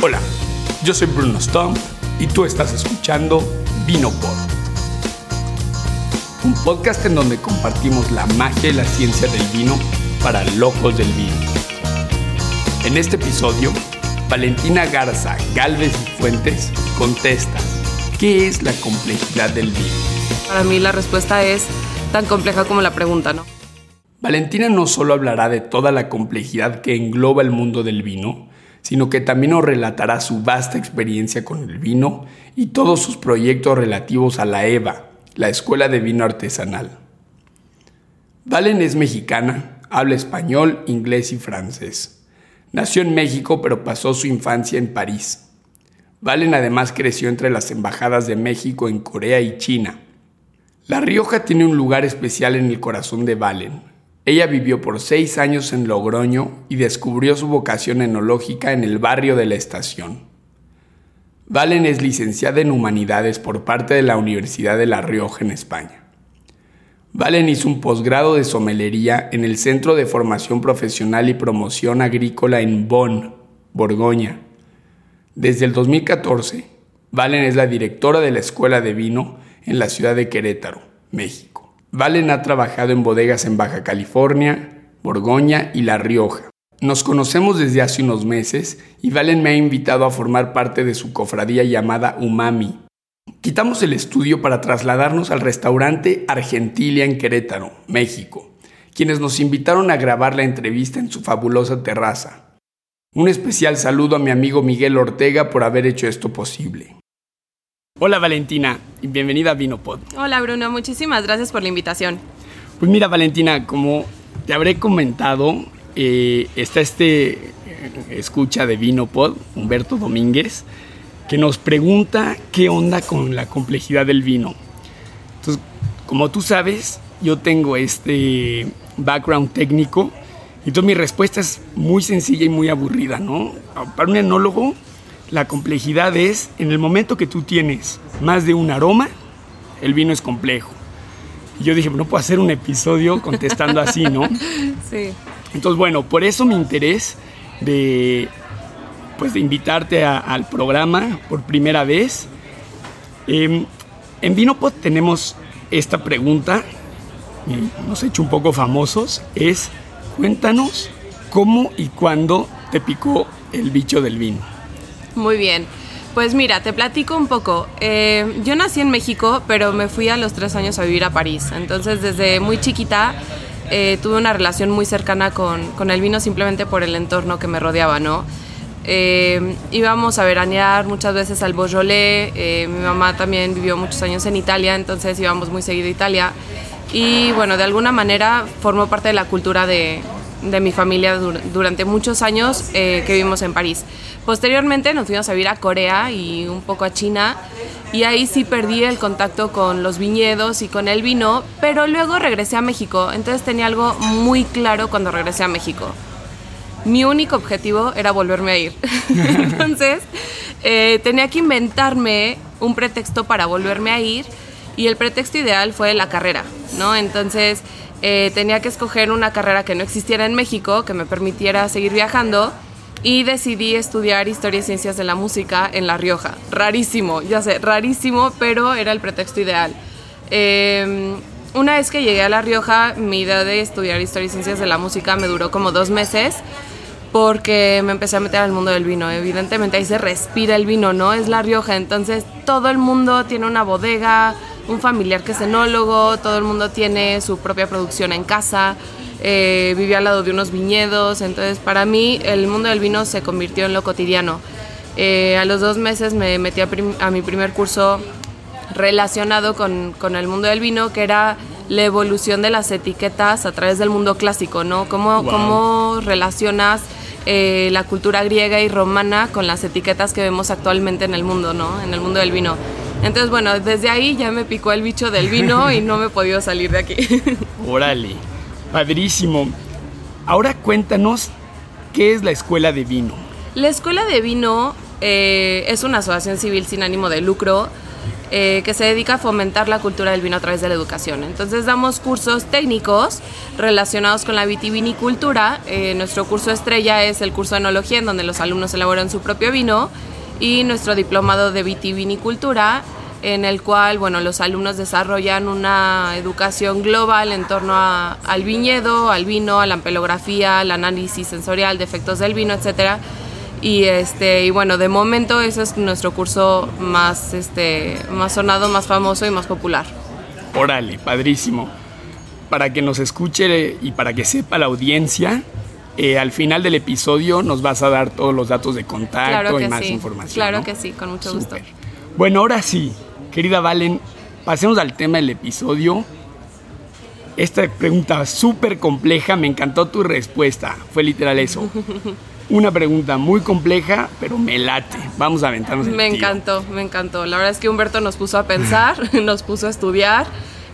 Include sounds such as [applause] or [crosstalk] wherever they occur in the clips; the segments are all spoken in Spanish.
Hola, yo soy Bruno Stump y tú estás escuchando Vino Pod. Un podcast en donde compartimos la magia y la ciencia del vino para locos del vino. En este episodio, Valentina Garza Galvez y Fuentes contesta, ¿qué es la complejidad del vino? Para mí la respuesta es tan compleja como la pregunta, ¿no? Valentina no solo hablará de toda la complejidad que engloba el mundo del vino, sino que también nos relatará su vasta experiencia con el vino y todos sus proyectos relativos a la EVA, la Escuela de Vino Artesanal. Valen es mexicana, habla español, inglés y francés. Nació en México pero pasó su infancia en París. Valen además creció entre las embajadas de México en Corea y China. La Rioja tiene un lugar especial en el corazón de Valen, ella vivió por seis años en Logroño y descubrió su vocación enológica en el barrio de la estación. Valen es licenciada en Humanidades por parte de la Universidad de La Rioja en España. Valen hizo un posgrado de somelería en el Centro de Formación Profesional y Promoción Agrícola en Bonn, Borgoña. Desde el 2014, Valen es la directora de la Escuela de Vino en la ciudad de Querétaro, México. Valen ha trabajado en bodegas en Baja California, Borgoña y La Rioja. Nos conocemos desde hace unos meses y Valen me ha invitado a formar parte de su cofradía llamada Umami. Quitamos el estudio para trasladarnos al restaurante Argentilia en Querétaro, México, quienes nos invitaron a grabar la entrevista en su fabulosa terraza. Un especial saludo a mi amigo Miguel Ortega por haber hecho esto posible. Hola Valentina y bienvenida a Vinopod. Hola Bruno, muchísimas gracias por la invitación. Pues mira Valentina, como te habré comentado, eh, está este eh, escucha de Vinopod, Humberto Domínguez, que nos pregunta qué onda con la complejidad del vino. Entonces, como tú sabes, yo tengo este background técnico, entonces mi respuesta es muy sencilla y muy aburrida, ¿no? Para un enólogo, la complejidad es en el momento que tú tienes más de un aroma, el vino es complejo. Y yo dije, no puedo hacer un episodio contestando así, ¿no? [laughs] Sí. Entonces, bueno, por eso mi interés de, pues, de invitarte al programa por primera vez. Eh, en Vinopod tenemos esta pregunta, nos ha hecho un poco famosos, es cuéntanos cómo y cuándo te picó el bicho del vino. Muy bien. Pues mira, te platico un poco. Eh, yo nací en México, pero me fui a los tres años a vivir a París. Entonces, desde muy chiquita eh, tuve una relación muy cercana con, el vino simplemente por el entorno que me rodeaba, ¿no? Eh, íbamos a veranear muchas veces al Beaujolais. mi mamá también vivió muchos años en Italia, entonces íbamos muy seguido a Italia. Y bueno, de alguna manera formó parte de la cultura de, de mi familia durante muchos años que vivimos en París. Posteriormente nos fuimos a vivir a Corea y un poco a China y ahí sí perdí el contacto con los viñedos y con el vino, pero luego regresé a México, entonces tenía algo muy claro cuando regresé a México. Mi único objetivo era volverme a ir. [laughs] entonces eh, tenía que inventarme un pretexto para volverme a ir y el pretexto ideal fue la carrera, ¿no? Entonces eh, tenía que escoger una carrera que no existiera en México, que me permitiera seguir viajando y decidí estudiar Historia y Ciencias de la Música en La Rioja. Rarísimo, ya sé, rarísimo, pero era el pretexto ideal. Em, una vez que llegué a La Rioja, mi idea de estudiar Historia y Ciencias de la Música me duró como dos meses porque me empecé a meter al mundo del vino. Evidentemente ahí se respira el vino, ¿no? Es La Rioja, entonces todo el mundo tiene una bodega, un familiar que es enólogo, todo el mundo tiene su propia producción en casa eh, vivía al lado de unos viñedos, entonces para mí el mundo del vino se convirtió en lo cotidiano. Eh, a los dos meses me metí a, mi primer curso relacionado con, con, el mundo del vino, que era la evolución de las etiquetas a través del mundo clásico, ¿no? ¿Cómo, cómo relacionas eh, la cultura griega y romana con las etiquetas que vemos actualmente en el mundo, ¿no? En el mundo del vino. Entonces, bueno, desde ahí ya me picó el bicho del vino [laughs] y no me he podido salir de aquí. [laughs] Órale. Padrísimo. Ahora cuéntanos qué es la Escuela de Vino. La Escuela de Vino eh, es una asociación civil sin ánimo de lucro eh, que se dedica a fomentar la cultura del vino a través de la educación. Entonces damos cursos técnicos relacionados con la vitivinicultura. Eh, nuestro curso estrella es el curso de enología, en donde los alumnos elaboran su propio vino, y nuestro diplomado de vitivinicultura, en el cual bueno, los alumnos desarrollan una educación global en torno al viñedo, al vino, a la ampelografía, al análisis sensorial de efectos del vino, etcétera. Y este y bueno, de momento ese es nuestro curso más este más sonado, más famoso y más popular. Órale, padrísimo. Para que nos escuche y para que sepa la audiencia, eh, al final del episodio nos vas a dar todos los datos de contacto y más información. Claro que sí, con mucho gusto. Bueno, ahora sí, Querida Valen, pasemos al tema del episodio. Esta pregunta súper compleja, me encantó tu respuesta. Fue literal eso. [laughs] Una pregunta muy compleja, pero me late. Vamos a aventarnos el Me encantó, me encantó. La verdad es que Humberto nos puso a pensar, [laughs] nos puso a estudiar.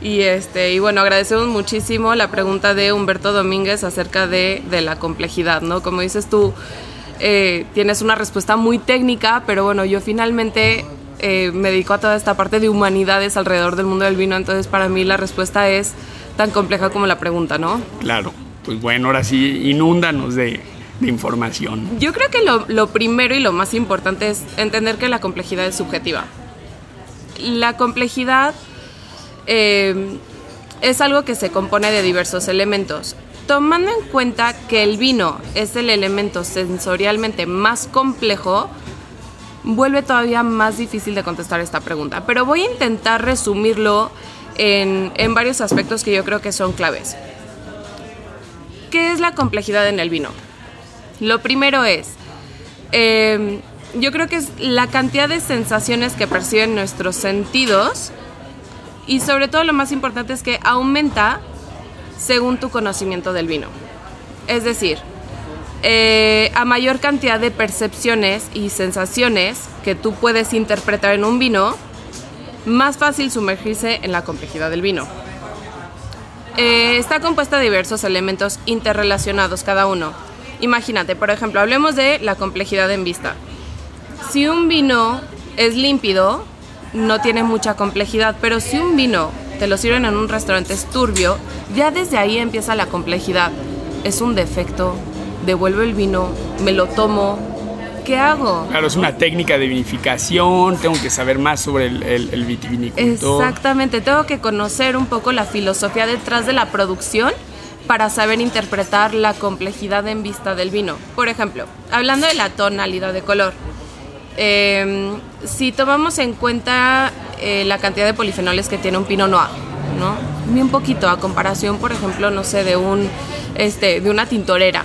Y, este, y bueno, agradecemos muchísimo la pregunta de Humberto Domínguez acerca de, de la complejidad, ¿no? Como dices tú, eh, tienes una respuesta muy técnica, pero bueno, yo finalmente eh, me dedico a toda esta parte de humanidades alrededor del mundo del vino, entonces para mí la respuesta es tan compleja como la pregunta, ¿no? Claro, pues bueno, ahora sí, inúndanos de, información. Yo creo que lo, primero y lo más importante es entender que la complejidad es subjetiva. La complejidad eh, es algo que se compone de diversos elementos. Tomando en cuenta que el vino es el elemento sensorialmente más complejo, vuelve todavía más difícil de contestar esta pregunta. Pero voy a intentar resumirlo en, varios aspectos que yo creo que son claves. ¿Qué es la complejidad en el vino? Lo primero es, em, yo creo que es la cantidad de sensaciones que perciben nuestros sentidos y sobre todo lo más importante es que aumenta según tu conocimiento del vino. Es decir, eh, a mayor cantidad de percepciones y sensaciones que tú puedes interpretar en un vino, más fácil sumergirse en la complejidad del vino. Eh, está compuesta de diversos elementos interrelacionados cada uno. Imagínate, por ejemplo, hablemos de la complejidad en vista. Si un vino es límpido, no tiene mucha complejidad, pero si un vino te lo sirven en un restaurante es turbio, ya desde ahí empieza la complejidad. Es un defecto, devuelvo el vino, me lo tomo, ¿qué hago? Claro, es una técnica de vinificación, tengo que saber más sobre el, el, vitivinicultor. Exactamente, tengo que conocer un poco la filosofía detrás de la producción para saber interpretar la complejidad en vista del vino. Por ejemplo, hablando de la tonalidad de color, em, si tomamos en cuenta eh, la cantidad de polifenoles que tiene un Pinot Noir, ¿no? un poquito a comparación, por ejemplo, no sé, de un este, de una tintorera,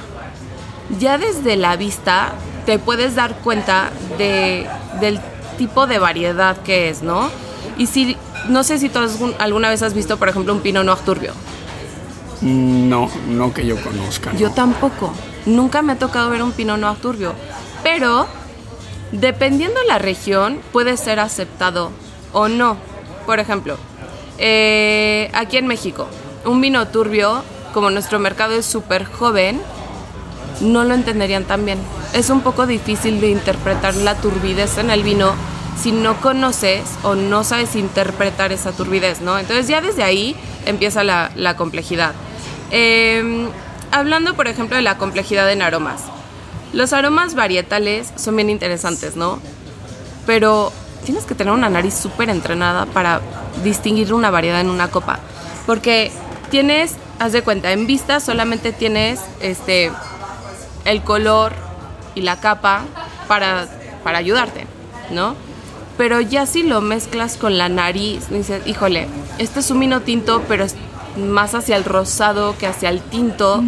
ya desde la vista te puedes dar cuenta de, del tipo de variedad que es, ¿no? Y si, no sé si tú alguna vez has visto, por ejemplo, un Pinot Noir turbio. No, no que yo conozca. Yo tampoco. Nunca me ha tocado ver un Pinot Noir turbio. Pero, dependiendo la región, puede ser aceptado o no. Por ejemplo, eh, aquí en México, un vino turbio, como nuestro mercado es súper joven, no lo entenderían tan bien. Es un poco difícil de interpretar la turbidez en el vino si no conoces o no sabes interpretar esa turbidez, ¿no? Entonces ya desde ahí empieza la, complejidad. Em, hablando, por ejemplo, de la complejidad en aromas. Los aromas varietales son bien interesantes, ¿no? Pero tienes que tener una nariz súper entrenada para distinguir una variedad en una copa. Porque tienes, haz de cuenta, en vista solamente tienes este, el color y la capa para, para ayudarte, ¿no? Pero ya si lo mezclas con la nariz, dices, híjole, este es un vino tinto, pero más hacia el rosado que hacia el tinto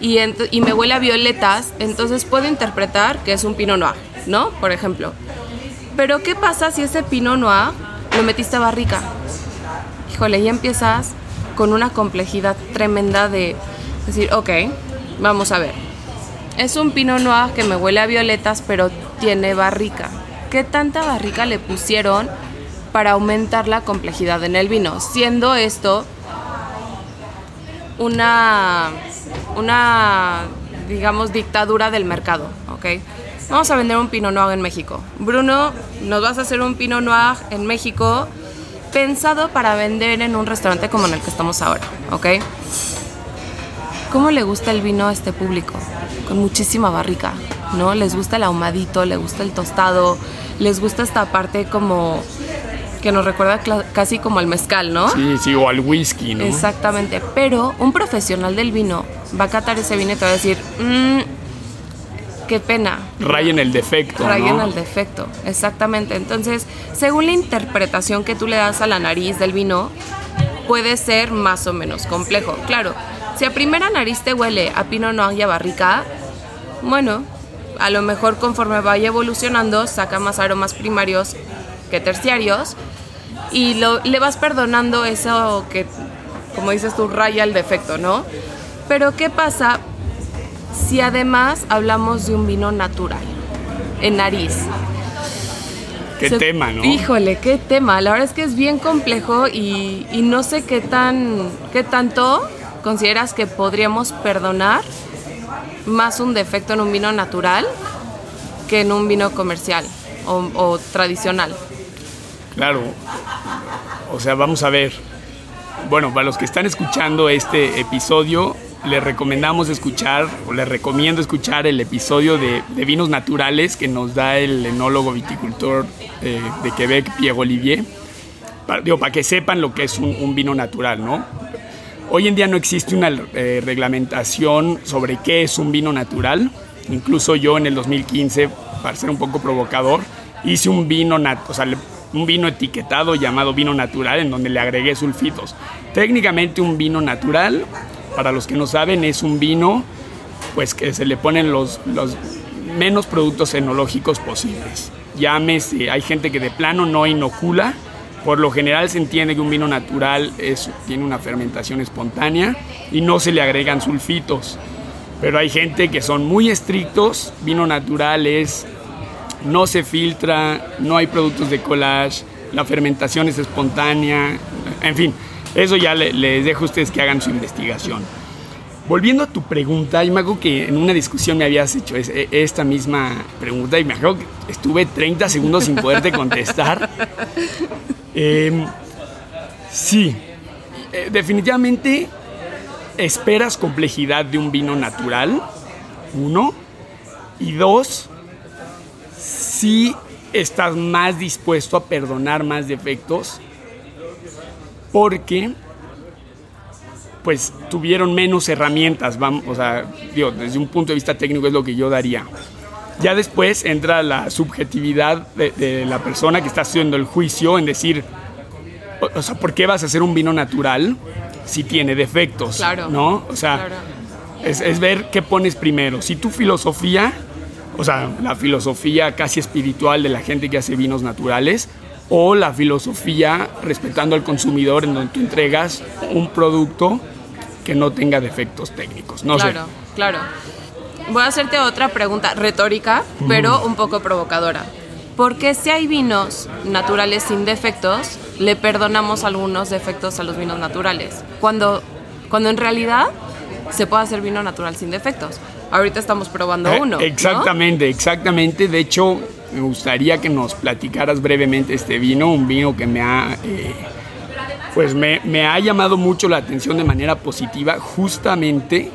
y, me huele a violetas, entonces puedo interpretar que es un Pinot Noir, ¿no? Por ejemplo. Pero ¿qué pasa si ese Pinot Noir lo metiste a barrica? Híjole, ya empiezas con una complejidad tremenda de decir, ok, vamos a ver es un Pinot Noir que me huele a violetas, pero tiene barrica. ¿Qué tanta barrica le pusieron para aumentar la complejidad en el vino? Siendo esto una, una digamos, dictadura del mercado, ¿ok? vamos a vender un Pinot Noir en México. Bruno, nos vas a hacer un Pinot Noir en México pensado para vender en un restaurante como en el que estamos ahora, ¿ok? ¿Cómo le gusta el vino a este público? Con muchísima barrica, ¿no? Les gusta el ahumadito, les gusta el tostado, les gusta esta parte como que nos recuerda casi como al mezcal, ¿no? Sí, sí, o al whisky, ¿no? Exactamente, pero un profesional del vino va a catar ese vino y te va a decir, mmm, qué pena. Rayen el defecto. Rayen el defecto, exactamente. Entonces, según la interpretación que tú le das a la nariz del vino, puede ser más o menos complejo. Claro, si a primera nariz te huele a Pinot Noir y a barrica, bueno, a lo mejor conforme vaya evolucionando saca más aromas primarios que terciarios y lo, le vas perdonando eso que, como dices tú, raya el defecto, ¿no? Pero ¿qué pasa si además hablamos de un vino natural, en nariz. Qué tema, ¿no? Híjole, qué tema. La verdad es que es bien complejo y, no sé qué tan, qué tanto consideras que podríamos perdonar más un defecto en un vino natural que en un vino comercial o, o tradicional. Claro. O sea, vamos a ver. Bueno, para los que están escuchando este episodio, les recomendamos escuchar, o les recomiendo escuchar el episodio de, vinos naturales que nos da el enólogo viticultor eh, de Quebec, Pierre Olivier, para, que sepan lo que es un, vino natural, ¿no? Hoy en día no existe una eh, reglamentación sobre qué es un vino natural. Incluso yo en el 2015, para ser un poco provocador, hice un vino, o sea, un vino etiquetado llamado vino natural en donde le agregué sulfitos. Técnicamente un vino natural para los que no saben, es un vino pues que se le ponen los, los menos productos enológicos posibles. Llámese, hay gente que de plano no inocula. Por lo general se entiende que un vino natural es, tiene una fermentación espontánea y no se le agregan sulfitos. Pero hay gente que son muy estrictos. Vino natural es, no se filtra, no hay productos de collage, la fermentación es espontánea. En fin, eso ya les dejo a ustedes que hagan su investigación. Volviendo a tu pregunta, yo me acuerdo que en una discusión me habías hecho e, esta misma pregunta y me acuerdo que estuve 30 segundos sin poderte contestar. [laughs] Em, sí, eh, definitivamente esperas complejidad de un vino natural, uno, y dos, sí estás más dispuesto a perdonar más defectos porque pues tuvieron menos herramientas, vamos, o sea, digo, desde un punto de vista técnico es lo que yo daría. Ya después entra la subjetividad de, la persona que está haciendo el juicio en decir, o, sea, ¿por qué vas a hacer un vino natural si tiene defectos? Claro. ¿No? O sea, es, es ver qué pones primero. Si tu filosofía, o sea, la filosofía casi espiritual de la gente que hace vinos naturales, o la filosofía respetando al consumidor en donde tú entregas un producto que no tenga defectos técnicos. No claro, claro. Voy a hacerte otra pregunta retórica, pero un poco provocadora. ¿Por qué si hay vinos naturales sin defectos, le perdonamos algunos defectos a los vinos naturales? Cuando, cuando en realidad se puede hacer vino natural sin defectos. Ahorita estamos probando eh, uno. Exactamente, exactamente. De hecho, me gustaría que nos platicaras brevemente este vino, un vino que me ha, eh, pues me, ha llamado mucho la atención de manera positiva justamente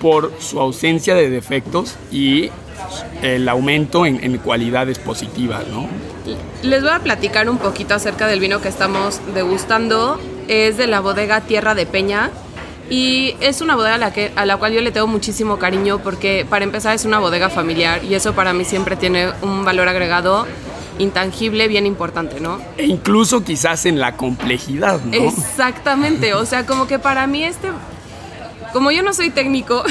por su ausencia de defectos y el aumento en, en, cualidades positivas, ¿no? Les voy a platicar un poquito acerca del vino que estamos degustando. Es de la bodega Tierra de Peña. Y es una bodega a la, que, a la cual yo le tengo muchísimo cariño porque para empezar es una bodega familiar y eso para mí siempre tiene un valor agregado intangible bien importante, ¿no? E incluso quizás en la complejidad, ¿no? Exactamente, o sea, como que para mí este, como yo no soy técnico,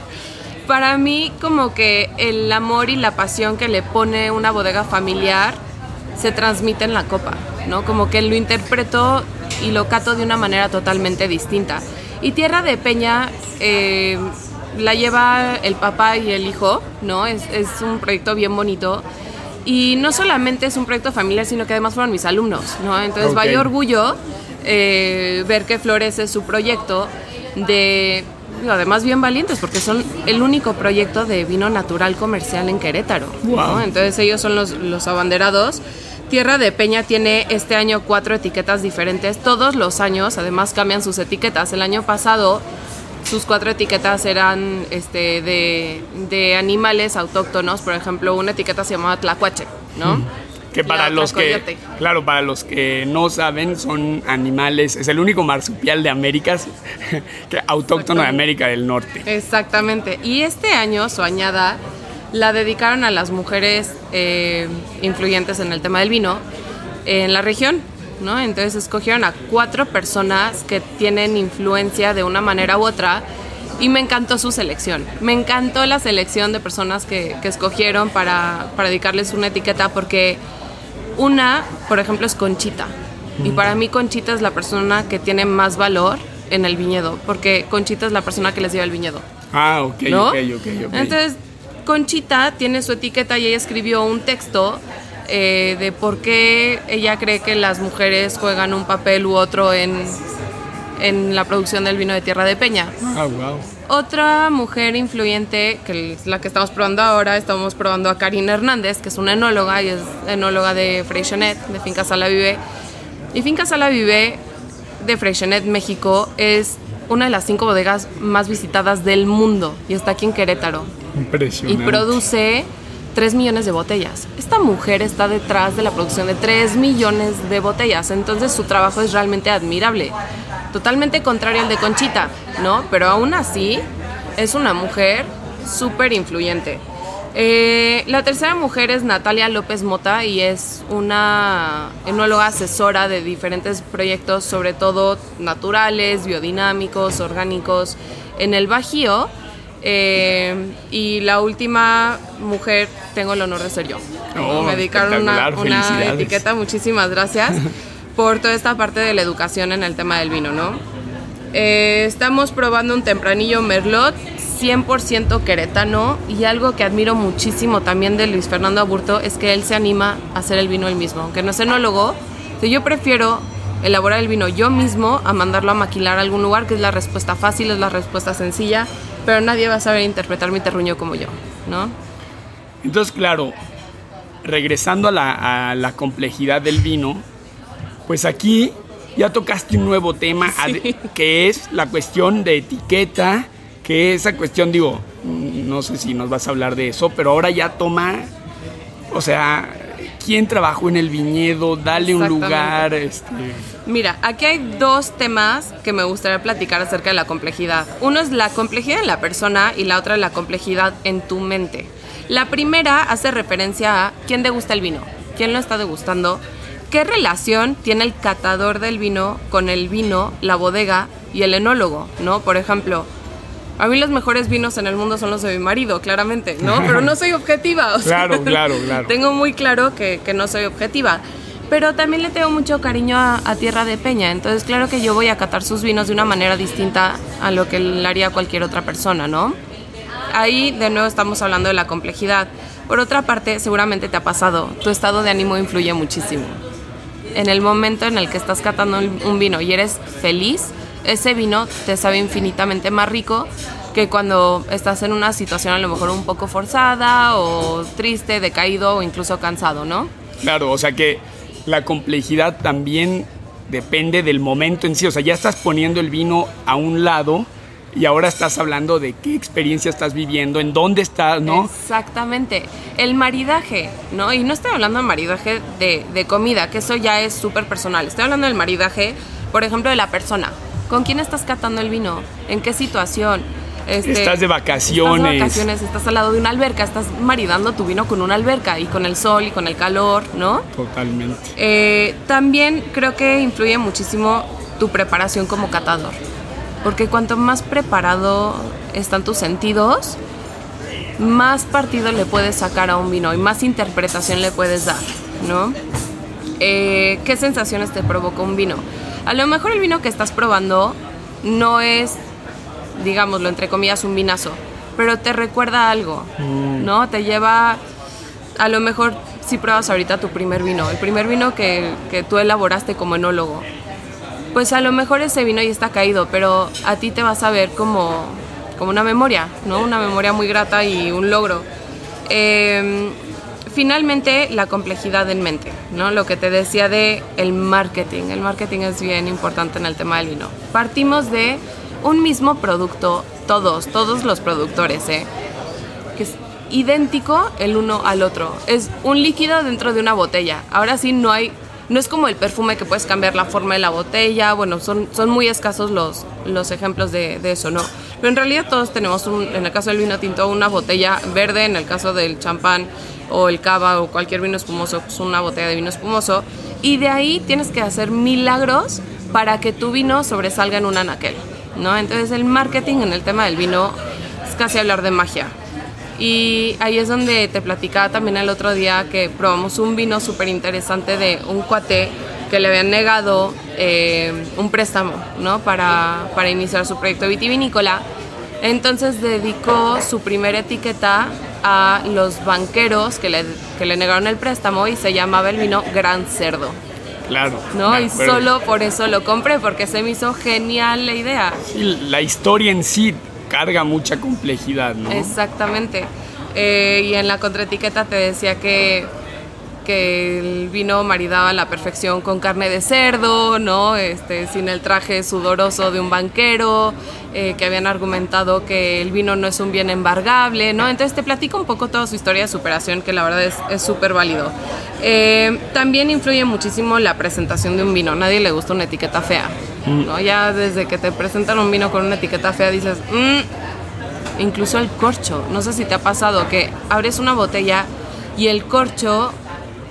[laughs] para mí como que el amor y la pasión que le pone una bodega familiar se transmite en la copa, ¿no? Como que lo interpreto y lo cato de una manera totalmente distinta. Y Tierra de Peña eh, la lleva el papá y el hijo, ¿no? Es, un proyecto bien bonito. Y no solamente es un proyecto familiar, sino que además fueron mis alumnos, ¿no? Entonces vaya orgullo eh, ver que florece su proyecto de además bien valientes porque son el único proyecto de vino natural comercial en Querétaro. ¿no? Entonces ellos son los, los abanderados. Tierra de Peña tiene este año cuatro etiquetas diferentes. Todos los años, además, cambian sus etiquetas. El año pasado, sus cuatro etiquetas eran este, de, de animales autóctonos. Por ejemplo, una etiqueta se llamaba Tlacuache, ¿no? Que para los que, claro, para los que no saben, son animales, es el único marsupial de América, [laughs] que, autóctono de América del Norte. Exactamente. Y este año su añada la dedicaron a las mujeres eh, influyentes en el tema del vino en la región, ¿no? Entonces escogieron a cuatro personas que tienen influencia de una manera u otra y me encantó su selección. Me encantó la selección de personas que, que escogieron para, para dedicarles una etiqueta porque una, por ejemplo, es Conchita. Y para mí Conchita es la persona que tiene más valor en el viñedo, porque Conchita es la persona que les lleva el viñedo. Ah, ok, ¿no? ok, ok, ok. Entonces, Conchita tiene su etiqueta y ella escribió un texto eh, de por qué ella cree que las mujeres juegan un papel u otro en, en la producción del vino de Tierra de Peña. Ah, wow. Otra mujer influyente, que es la que estamos probando ahora, estamos probando a Karina Hernández, que es una enóloga y es enóloga de Freixenet, de Finca Sala Vive. Y Finca Sala Vive de Freixenet, México, es una de las cinco bodegas más visitadas del mundo y está aquí en Querétaro. Y produce 3 millones de botellas. Esta mujer está detrás de la producción de 3 millones de botellas, entonces su trabajo es realmente admirable. Totalmente contrario al de Conchita, ¿no? Pero aún así es una mujer súper influyente. Eh, la tercera mujer es Natalia López Mota y es una enóloga asesora de diferentes proyectos, sobre todo naturales, biodinámicos, orgánicos, en el Bajío. Eh, y la última mujer tengo el honor de ser yo. Oh, Me dedicaron una, etiqueta, muchísimas gracias [laughs] por toda esta parte de la educación en el tema del vino, ¿no? Eh, estamos probando un tempranillo Merlot 100% queretano y algo que admiro muchísimo también de Luis Fernando Aburto es que él se anima a hacer el vino él mismo, aunque no es enólogo. yo prefiero elaborar el vino yo mismo a mandarlo a maquilar a algún lugar, que es la respuesta fácil, es la respuesta sencilla, pero nadie va a saber interpretar mi terruño como yo, ¿no? Entonces, claro, regresando a la, a la complejidad del vino, pues aquí ya tocaste un nuevo tema, que es la cuestión de etiqueta, que esa cuestión, digo, no sé si nos vas a hablar de eso, pero ahora ya toma, o sea, ¿quién trabajó en el viñedo? Dale un lugar, este... Mira, aquí hay dos temas que me gustaría platicar acerca de la complejidad. Uno es la complejidad en la persona y la otra es la complejidad en tu mente. La primera hace referencia a quién degusta el vino, quién lo está degustando, qué relación tiene el catador del vino con el vino, la bodega y el enólogo, ¿no? Por ejemplo, a mí los mejores vinos en el mundo son los de mi marido, claramente, ¿no? [laughs] Pero no soy objetiva. o sea, Claro, claro, claro. [laughs] Tengo muy claro que, que no soy objetiva. Pero también le tengo mucho cariño a, Tierra de Peña. Entonces, claro que yo voy a catar sus vinos de una manera distinta a lo que le haría cualquier otra persona, ¿no? Ahí, de nuevo, estamos hablando de la complejidad. Por otra parte, seguramente te ha pasado. Tu estado de ánimo influye muchísimo. En el momento en el que estás catando un vino y eres feliz, ese vino te sabe infinitamente más rico que cuando estás en una situación a lo mejor un poco forzada o triste, decaído o incluso cansado, ¿no? Claro, o sea que la complejidad también depende del momento en sí. O sea, ya estás poniendo el vino a un lado y ahora estás hablando de qué experiencia estás viviendo, en dónde estás, ¿no? Exactamente. El maridaje, ¿no? Y no estoy hablando de maridaje de, de comida, que eso ya es súper personal. Estoy hablando del maridaje, por ejemplo, de la persona. ¿Con quién estás catando el vino? ¿En qué situación? Este, Estás de vacaciones. Estás de vacaciones, estás al lado de una alberca, estás maridando tu vino con una alberca y con el sol y con el calor, ¿no? Totalmente. Eh, también creo que influye muchísimo tu preparación como catador. Porque cuanto más preparado están tus sentidos, más partido le puedes sacar a un vino y más interpretación le puedes dar, ¿no? Eh, ¿Qué sensaciones te provoca un vino? A lo mejor el vino que estás probando no es, digámoslo, entre comillas, un vinazo, pero te recuerda algo, ¿no? Te lleva, a lo mejor si pruebas ahorita tu primer vino, el primer vino que, que tú elaboraste como enólogo, pues a lo mejor ese vino ya está caído, pero a ti te vas a ver como como una memoria, ¿no? Una memoria muy grata y un logro. Em, finalmente, la complejidad en mente, ¿no? Lo que te decía de el marketing. El marketing es bien importante en el tema del vino. Partimos de un mismo producto, todos, todos los productores, ¿eh? Que es idéntico el uno al otro. Es un líquido dentro de una botella. Ahora sí no hay no es como el perfume que puedes cambiar la forma de la botella, bueno, son, son muy escasos los, los ejemplos de, eso, ¿no? Pero en realidad todos tenemos, un, en el caso del vino tinto, una botella verde, en el caso del champán o el cava o cualquier vino espumoso, pues una botella de vino espumoso, y de ahí tienes que hacer milagros para que tu vino sobresalga en un anaquel, ¿no? Entonces el marketing en el tema del vino es casi hablar de magia. Y ahí es donde te platicaba también el otro día que probamos un vino súper interesante de un cuate que le habían negado eh, un préstamo para, para iniciar su proyecto vitivinícola. Entonces dedicó su primera etiqueta a los banqueros que le, que le negaron el préstamo y se llamaba el vino Gran Cerdo. Claro. ¿No? Y solo por eso lo compré, porque se me hizo genial la idea. Sí, la historia en sí carga mucha complejidad, ¿no? Exactamente. Eh, y en la contraetiqueta te decía que, que el vino maridaba a la perfección con carne de cerdo, ¿no? Este, sin el traje sudoroso de un banquero, eh, que habían argumentado que el vino no es un bien embargable, ¿no? Entonces te platico un poco toda su historia de superación, que la verdad es súper válido. Eh, también influye muchísimo la presentación de un vino. nadie le gusta una etiqueta fea. ¿no? Ya desde que te presentan un vino con una etiqueta fea dices, mmm, incluso el corcho. No sé si te ha pasado que abres una botella y el corcho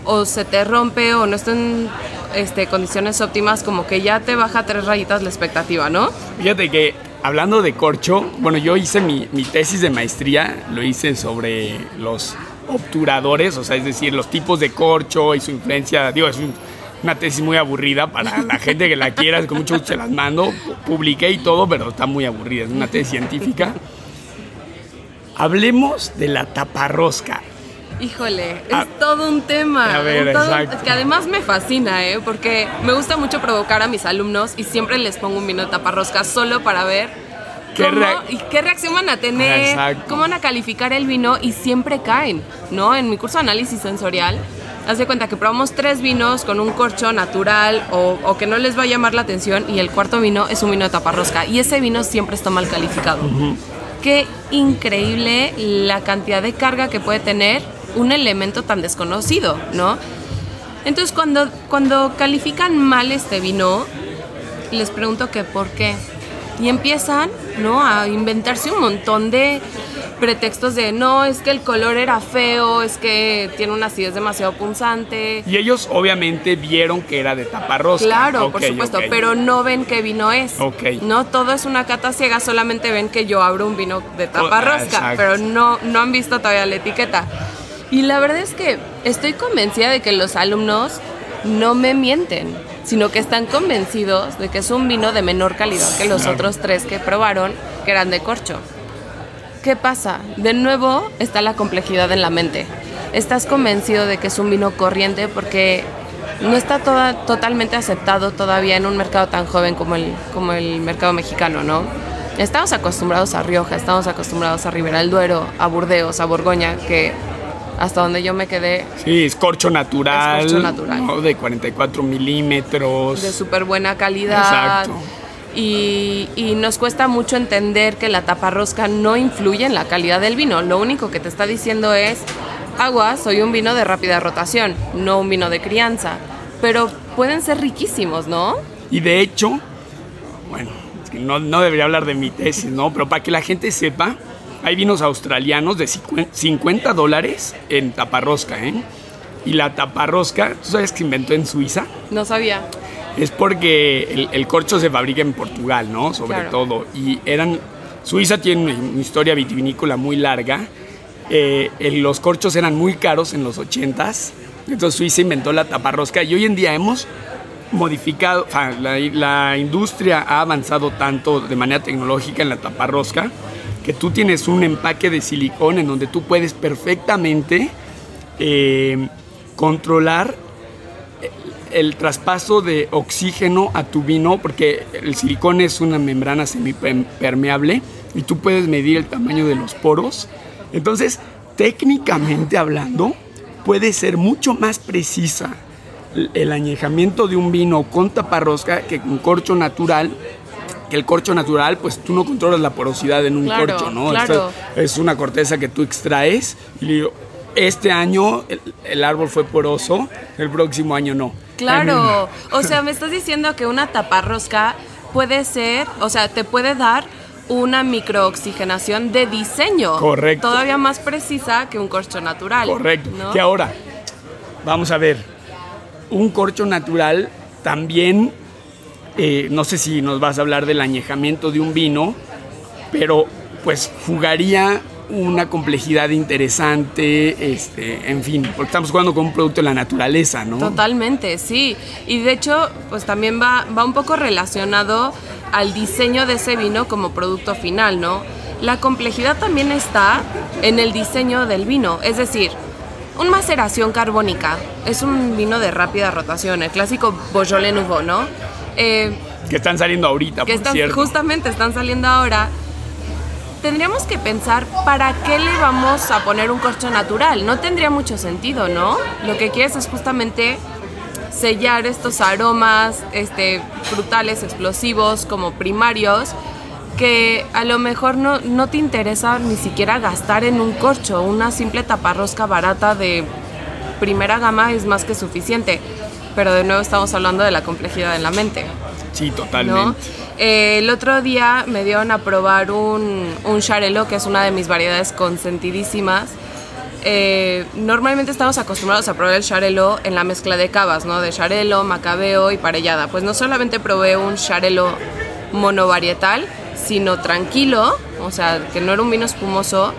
o se te rompe o no está en este, condiciones óptimas, como que ya te baja tres rayitas la expectativa, ¿no? Fíjate que hablando de corcho, bueno, yo hice mi, mi tesis de maestría, lo hice sobre los obturadores, o sea, es decir, los tipos de corcho y su influencia, digo, es una tesis muy aburrida para la gente que la quiera, con mucho gusto se las mando, publiqué y todo, pero está muy aburrida, es una tesis científica. Hablemos de la taparrosca. Híjole, es ah, todo un tema. A ver, exacto. Que además me fascina, ¿eh? Porque me gusta mucho provocar a mis alumnos y siempre les pongo un vino de taparrosca solo para ver ¿Qué, y qué reacción van a tener, cómo van a calificar el vino y siempre caen, ¿no? En mi curso de análisis sensorial, haz de cuenta que probamos tres vinos con un corcho natural o, que no les va a llamar la atención y el cuarto vino es un vino de taparrosca y ese vino siempre está mal calificado. Qué increíble la cantidad de carga que puede tener un elemento tan desconocido, ¿no? Entonces cuando, cuando califican mal este vino, les pregunto que por qué y empiezan, ¿no? A inventarse un montón de pretextos de no, es que el color era feo, es que tiene una acidez demasiado punzante. Y ellos obviamente vieron que era de taparrosca. Claro, por supuesto, pero no ven qué vino es. Ok. No, todo es una cata ciega, solamente ven que yo abro un vino de taparrosca, pero no, no han visto todavía la etiqueta. Y la verdad es que estoy convencida de que los alumnos no me mienten sino que están convencidos de que es un vino de menor calidad que los otros tres que probaron, que eran de corcho. ¿Qué pasa? De nuevo está la complejidad en la mente. Estás convencido de que es un vino corriente porque no está toda, totalmente aceptado todavía en un mercado tan joven como el, como el mercado mexicano, ¿no? Estamos acostumbrados a Rioja, estamos acostumbrados a Ribera del Duero, a Burdeos, a Borgoña, que hasta donde yo me quedé. Sí, es corcho natural. natural. De 44 milímetros. De súper buena calidad. Exacto. Y, y, nos cuesta mucho entender que la taparrosca no influye en la calidad del vino. Lo único que te está diciendo es, agua, soy un vino de rápida rotación, no un vino de crianza. Pero pueden ser riquísimos, ¿no? Y de hecho, bueno, no, no debería hablar de mi tesis, ¿no? Pero para que la gente sepa, hay vinos australianos de 50 dólares en taparrosca, ¿eh? Y la taparrosca, ¿tú sabes que inventó en Suiza? No sabía. Es porque el, corcho se fabrica en Portugal, ¿no? Sobre todo. Y eran. Suiza tiene una historia vitivinícola muy larga. Eh, los corchos eran muy caros en los 80s. Entonces Suiza inventó la taparrosca y hoy en día hemos modificado, la, la industria ha avanzado tanto de manera tecnológica en la taparrosca que tú tienes un empaque de silicón en donde tú puedes perfectamente eh, controlar el traspaso de oxígeno a tu vino, porque el silicón es una membrana semipermeable y tú puedes medir el tamaño de los poros. Entonces, técnicamente hablando, puede ser mucho más precisa el añejamiento de un vino con taparrosca que con corcho natural que el corcho natural, pues tú no controlas la porosidad en un corcho, ¿no? Claro. es una corteza que tú extraes y digo, este año el, árbol fue poroso, el próximo año no. Claro, o sea, me estás diciendo que una taparrosca puede ser, o sea, te puede dar una microoxigenación de diseño. Correcto. Todavía más precisa que un corcho natural. Correcto. Que ahora, vamos a ver, un corcho natural también eh, no sé si nos vas a hablar del añejamiento de un vino, pero pues jugaría una complejidad interesante, este, en fin, porque estamos jugando con un producto de la naturaleza, ¿no? Totalmente, sí. Y de hecho, pues también va, va un poco relacionado al diseño de ese vino como producto final, ¿no? La complejidad también está en el diseño del vino, es decir, un maceración carbónica es un vino de rápida rotación, el clásico Beaujolais Nouveau, ¿no? Eh, que están saliendo ahorita, que por cierto. Justamente están saliendo ahora. Tendríamos que pensar para qué le vamos a poner un corcho natural. No tendría mucho sentido, ¿no? Lo que quieres es justamente sellar estos aromas este, frutales, explosivos, como primarios, que a lo mejor no, no te interesa ni siquiera gastar en un corcho. Una simple taparrosca barata de primera gama es más que suficiente pero de nuevo estamos hablando de la complejidad en la mente. Sí, totalmente. Eh, el otro día me dieron a probar un, un Charelo, que es una de mis variedades consentidísimas. Eh, normalmente estamos acostumbrados a probar el Charelo en la mezcla de cavas, ¿no? De Charelo, Macabeo y Parellada. Pues no solamente probé un Charelo monovarietal, sino tranquilo, o sea, que no era un vino espumoso,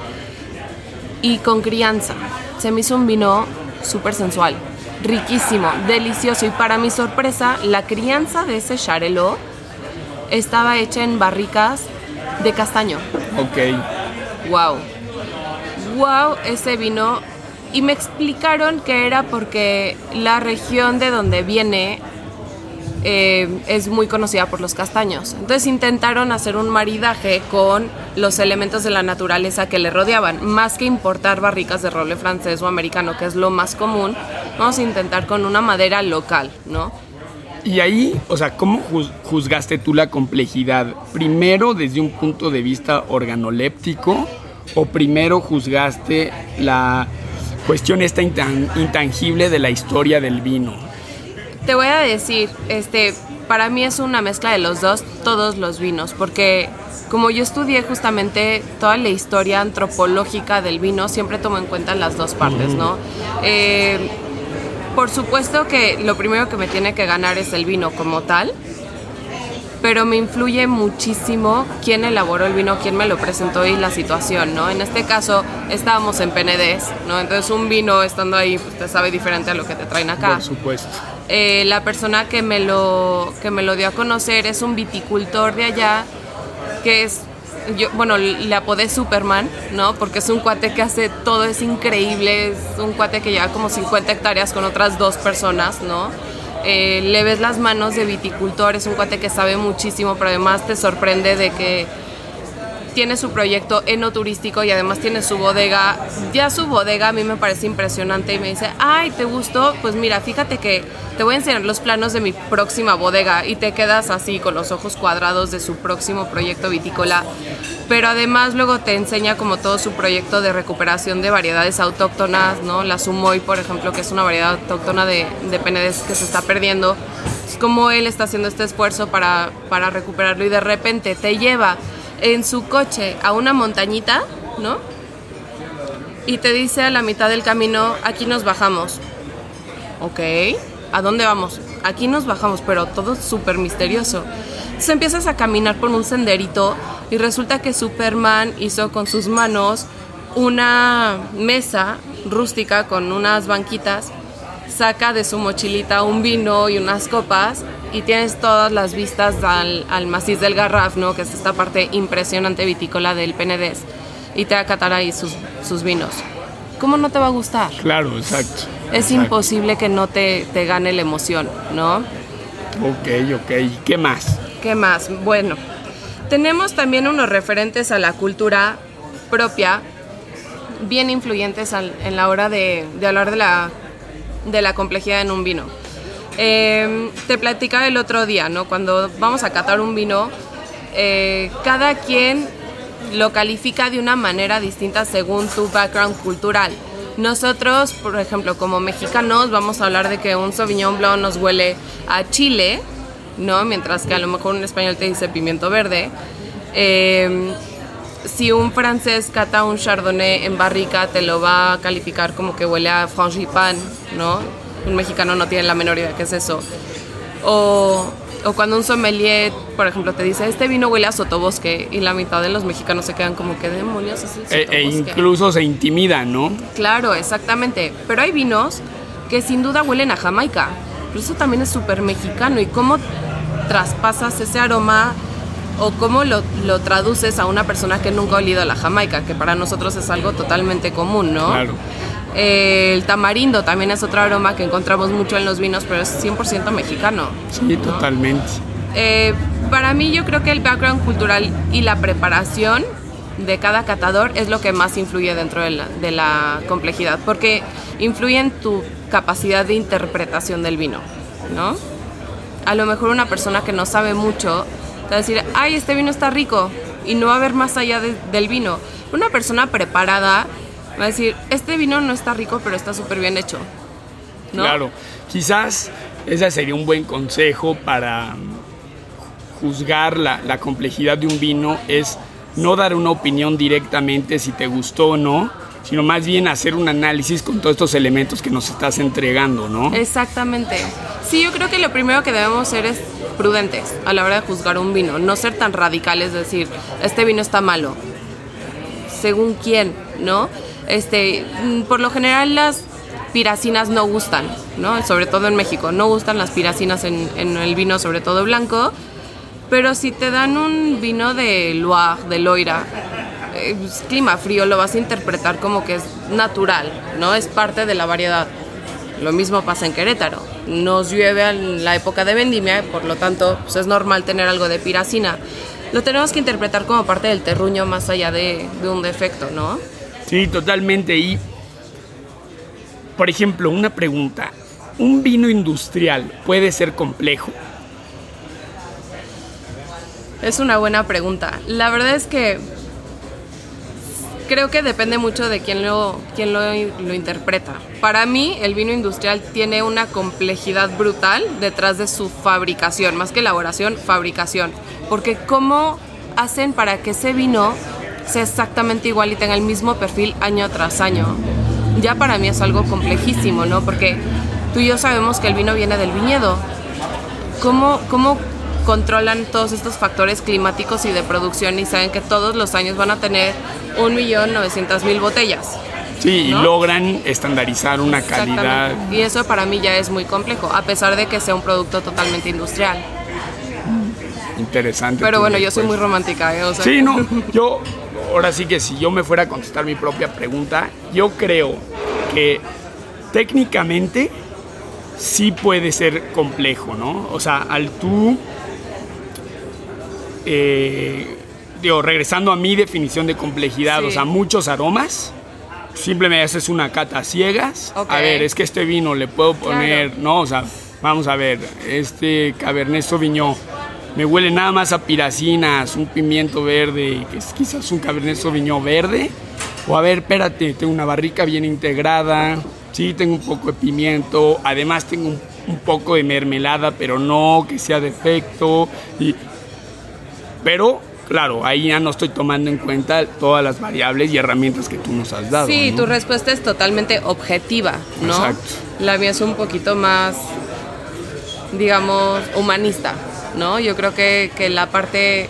y con crianza. Se me hizo un vino súper sensual riquísimo, delicioso y para mi sorpresa la crianza de ese Charelot estaba hecha en barricas de castaño. Ok. Wow. Wow, ese vino. Y me explicaron que era porque la región de donde viene eh, es muy conocida por los castaños. Entonces intentaron hacer un maridaje con los elementos de la naturaleza que le rodeaban. Más que importar barricas de roble francés o americano, que es lo más común, vamos a intentar con una madera local, ¿no? Y ahí, o sea, ¿cómo juzgaste tú la complejidad? ¿Primero desde un punto de vista organoléptico o primero juzgaste la cuestión esta intangible de la historia del vino? Te voy a decir, este, para mí es una mezcla de los dos, todos los vinos, porque como yo estudié justamente toda la historia antropológica del vino, siempre tomo en cuenta las dos partes, ¿no? Eh, por supuesto que lo primero que me tiene que ganar es el vino como tal, pero me influye muchísimo quién elaboró el vino, quién me lo presentó y la situación, ¿no? En este caso estábamos en Penedés, ¿no? Entonces un vino estando ahí pues, te sabe diferente a lo que te traen acá. Por supuesto. Eh, la persona que me, lo, que me lo dio a conocer es un viticultor de allá, que es, yo, bueno, le apodé Superman, ¿no? Porque es un cuate que hace todo, es increíble, es un cuate que lleva como 50 hectáreas con otras dos personas, ¿no? Eh, le ves las manos de viticultor, es un cuate que sabe muchísimo, pero además te sorprende de que tiene su proyecto enoturístico y además tiene su bodega. Ya su bodega a mí me parece impresionante y me dice, ay, ¿te gustó? Pues mira, fíjate que te voy a enseñar los planos de mi próxima bodega y te quedas así con los ojos cuadrados de su próximo proyecto vitícola. Pero además luego te enseña como todo su proyecto de recuperación de variedades autóctonas, ¿no? La Sumoy, por ejemplo, que es una variedad autóctona de, de Penedés que se está perdiendo. Es como él está haciendo este esfuerzo para, para recuperarlo y de repente te lleva en su coche a una montañita, ¿no? Y te dice a la mitad del camino, aquí nos bajamos. Ok, ¿a dónde vamos? Aquí nos bajamos, pero todo súper misterioso. Entonces empiezas a caminar por un senderito y resulta que Superman hizo con sus manos una mesa rústica con unas banquitas, saca de su mochilita un vino y unas copas y tienes todas las vistas al, al maciz del Garraf, ¿no? que es esta parte impresionante vitícola del Penedés, y te va a catar ahí sus, sus vinos. ¿Cómo no te va a gustar? Claro, exacto. Es imposible que no te, te gane la emoción, ¿no? Ok, ok. ¿Qué más? ¿Qué más? Bueno, tenemos también unos referentes a la cultura propia, bien influyentes en la hora de, hablar de la, de la complejidad en un vino. Em, te platicaba el otro día, ¿no? Cuando vamos a catar un vino, eh, cada quien lo califica de una manera distinta según tu background cultural. Nosotros, por ejemplo, como mexicanos, vamos a hablar de que un Sauvignon Blanc nos huele a Chile, ¿no? Mientras que a lo mejor un español te dice pimiento verde. Em, si un francés cata un chardonnay en barrica, te lo va a calificar como que huele a frangipane, ¿no? Un mexicano no tiene la menor idea de qué es eso. O o cuando un sommelier, por ejemplo, te dice, este vino huele a sotobosque, y la mitad de los mexicanos se quedan como, ¿qué demonios es el sotobosque? E, e incluso se intimidan, ¿no? Claro, exactamente. Pero hay vinos que sin duda huelen a Jamaica. Pero eso también es súper mexicano. ¿Y cómo traspasas ese aroma o cómo lo, lo, traduces a una persona que nunca ha olido a la Jamaica? Que para nosotros es algo totalmente común, ¿no? Claro el tamarindo también es otro aroma que encontramos mucho en los vinos, pero es 100% mexicano. Sí, totalmente. Eh, para mí yo creo que el background cultural y la preparación de cada catador es lo que más influye dentro de la, de la complejidad, porque influye en tu capacidad de interpretación del vino, ¿no? A lo mejor una persona que no sabe mucho te va a decir, ay, este vino está rico, y no va a ver más allá del vino. Una persona preparada va a decir, este vino no está rico, pero está súper bien hecho. Claro, quizás ese sería un buen consejo para mm, juzgar la, la complejidad de un vino, es no dar una opinión directamente si te gustó o no, sino más bien hacer un análisis con todos estos elementos que nos estás entregando, ¿no? Exactamente. Sí, yo creo que lo primero que debemos ser es prudentes a la hora de juzgar un vino, no ser tan radicales, decir, este vino está malo. Según quién, ¿no? Este, mm, por lo general las piracinas no gustan, ¿no? Sobre todo en México, no gustan las piracinas en, el vino, sobre todo blanco. Pero si te dan un vino de Loire, de Loira, eh, pues, clima frío, lo vas a interpretar como que es natural, ¿no? Es parte de la variedad. Lo mismo pasa en Querétaro. Nos llueve en la época de vendimia, por lo tanto, pues es normal tener algo de piracina. Lo tenemos que interpretar como parte del terruño más allá de, de un defecto, ¿no? Sí, totalmente. Y, por ejemplo, una pregunta. ¿Un vino industrial puede ser complejo? Es una buena pregunta. La verdad es que creo que depende mucho de quién lo, quién lo, lo, interpreta. Para mí, el vino industrial tiene una complejidad brutal detrás de su fabricación, más que elaboración, fabricación. Porque cómo hacen para que ese vino sea exactamente igual y tenga el mismo perfil año tras año. Ya para mí es algo complejísimo, ¿no? Porque tú y yo sabemos que el vino viene del viñedo. ¿Cómo, cómo controlan todos estos factores climáticos y de producción y saben que todos los años van a tener 1.900.000 botellas? Sí, y logran estandarizar una calidad. Y eso para mí ya es muy complejo, a pesar de que sea un producto totalmente industrial. Interesante. Pero bueno, yo soy muy romántica, ¿eh? Sí, no, [laughs] yo ahora sí que si yo me fuera a contestar mi propia pregunta, yo creo que técnicamente sí puede ser complejo, ¿no? O sea, al tú, eh, digo, regresando a mi definición de complejidad, o sea, muchos aromas, simplemente haces una cata ciegas. A ver, es que este vino le puedo poner, ¿no? O sea, vamos a ver, este Cabernet Sauvignon me huele nada más a piracinas, un pimiento verde, que es quizás un cabernet sauvignon verde. O a ver, espérate, tengo una barrica bien integrada, sí, tengo un poco de pimiento, además tengo un, poco de mermelada, pero no que sea defecto. Y, pero claro, ahí ya no estoy tomando en cuenta todas las variables y herramientas que tú nos has dado. Sí, tu respuesta es totalmente objetiva, ¿no? Exacto. La mía es un poquito más, digamos, humanista. ¿No? Yo creo que, la parte,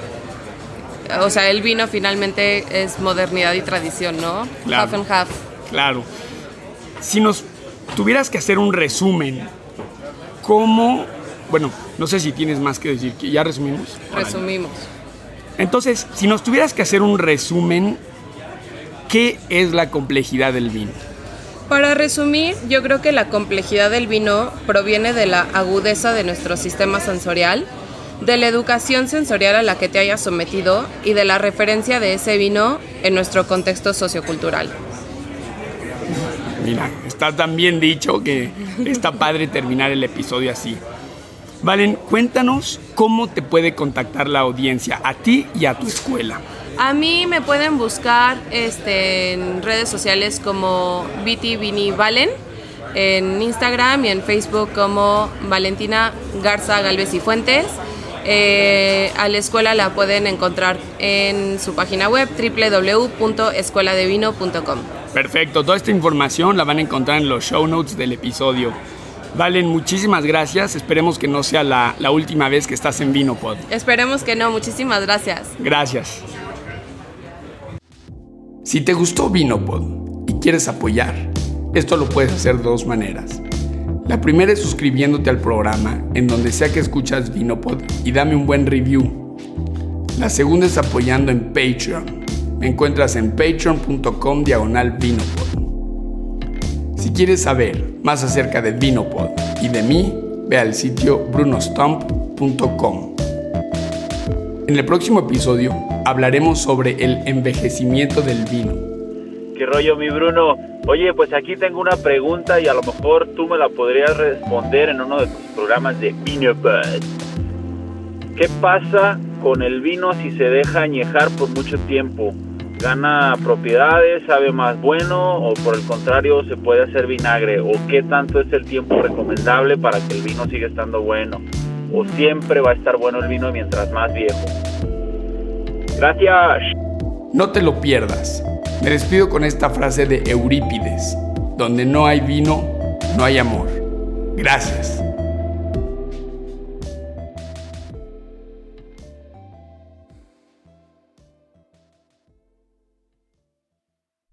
o sea, el vino finalmente es modernidad y tradición, ¿no? Claro, half and half. Claro. Si nos tuvieras que hacer un resumen, ¿cómo, bueno, no sé si tienes más que decir, ¿ya resumimos? Resumimos. Entonces, si nos tuvieras que hacer un resumen, ¿qué es la complejidad del vino? Para resumir, yo creo que la complejidad del vino proviene de la agudeza de nuestro sistema sensorial de la educación sensorial a la que te hayas sometido y de la referencia de ese vino en nuestro contexto sociocultural. Mira, está tan bien dicho que está padre terminar el episodio así. Valen, cuéntanos cómo te puede contactar la audiencia, a ti y a tu escuela. A mí me pueden buscar este, en redes sociales como Viti Vini Valen, en Instagram y en Facebook como Valentina Garza Galvez y Fuentes. Eh, a la escuela la pueden encontrar en su página web www.escueladevino.com. Perfecto, toda esta información la van a encontrar en los show notes del episodio. Valen, muchísimas gracias. Esperemos que no sea la, la última vez que estás en Vinopod. Esperemos que no. Muchísimas gracias. Gracias. Si te gustó Vinopod y quieres apoyar, esto lo puedes hacer de dos maneras. La primera es suscribiéndote al programa en donde sea que escuchas Vinopod y dame un buen review. La segunda es apoyando en Patreon. Me encuentras en patreon.com diagonal Vinopod. Si quieres saber más acerca de Vinopod y de mí, ve al sitio brunostump.com. En el próximo episodio hablaremos sobre el envejecimiento del vino ¿Qué rollo, mi Bruno? Oye, pues aquí tengo una pregunta y a lo mejor tú me la podrías responder en uno de tus programas de Vino ¿Qué pasa con el vino si se deja añejar por mucho tiempo? ¿Gana propiedades, sabe más bueno o por el contrario se puede hacer vinagre? ¿O qué tanto es el tiempo recomendable para que el vino siga estando bueno? ¿O siempre va a estar bueno el vino mientras más viejo? Gracias. No te lo pierdas. Me despido con esta frase de Eurípides, donde no hay vino, no hay amor. Gracias.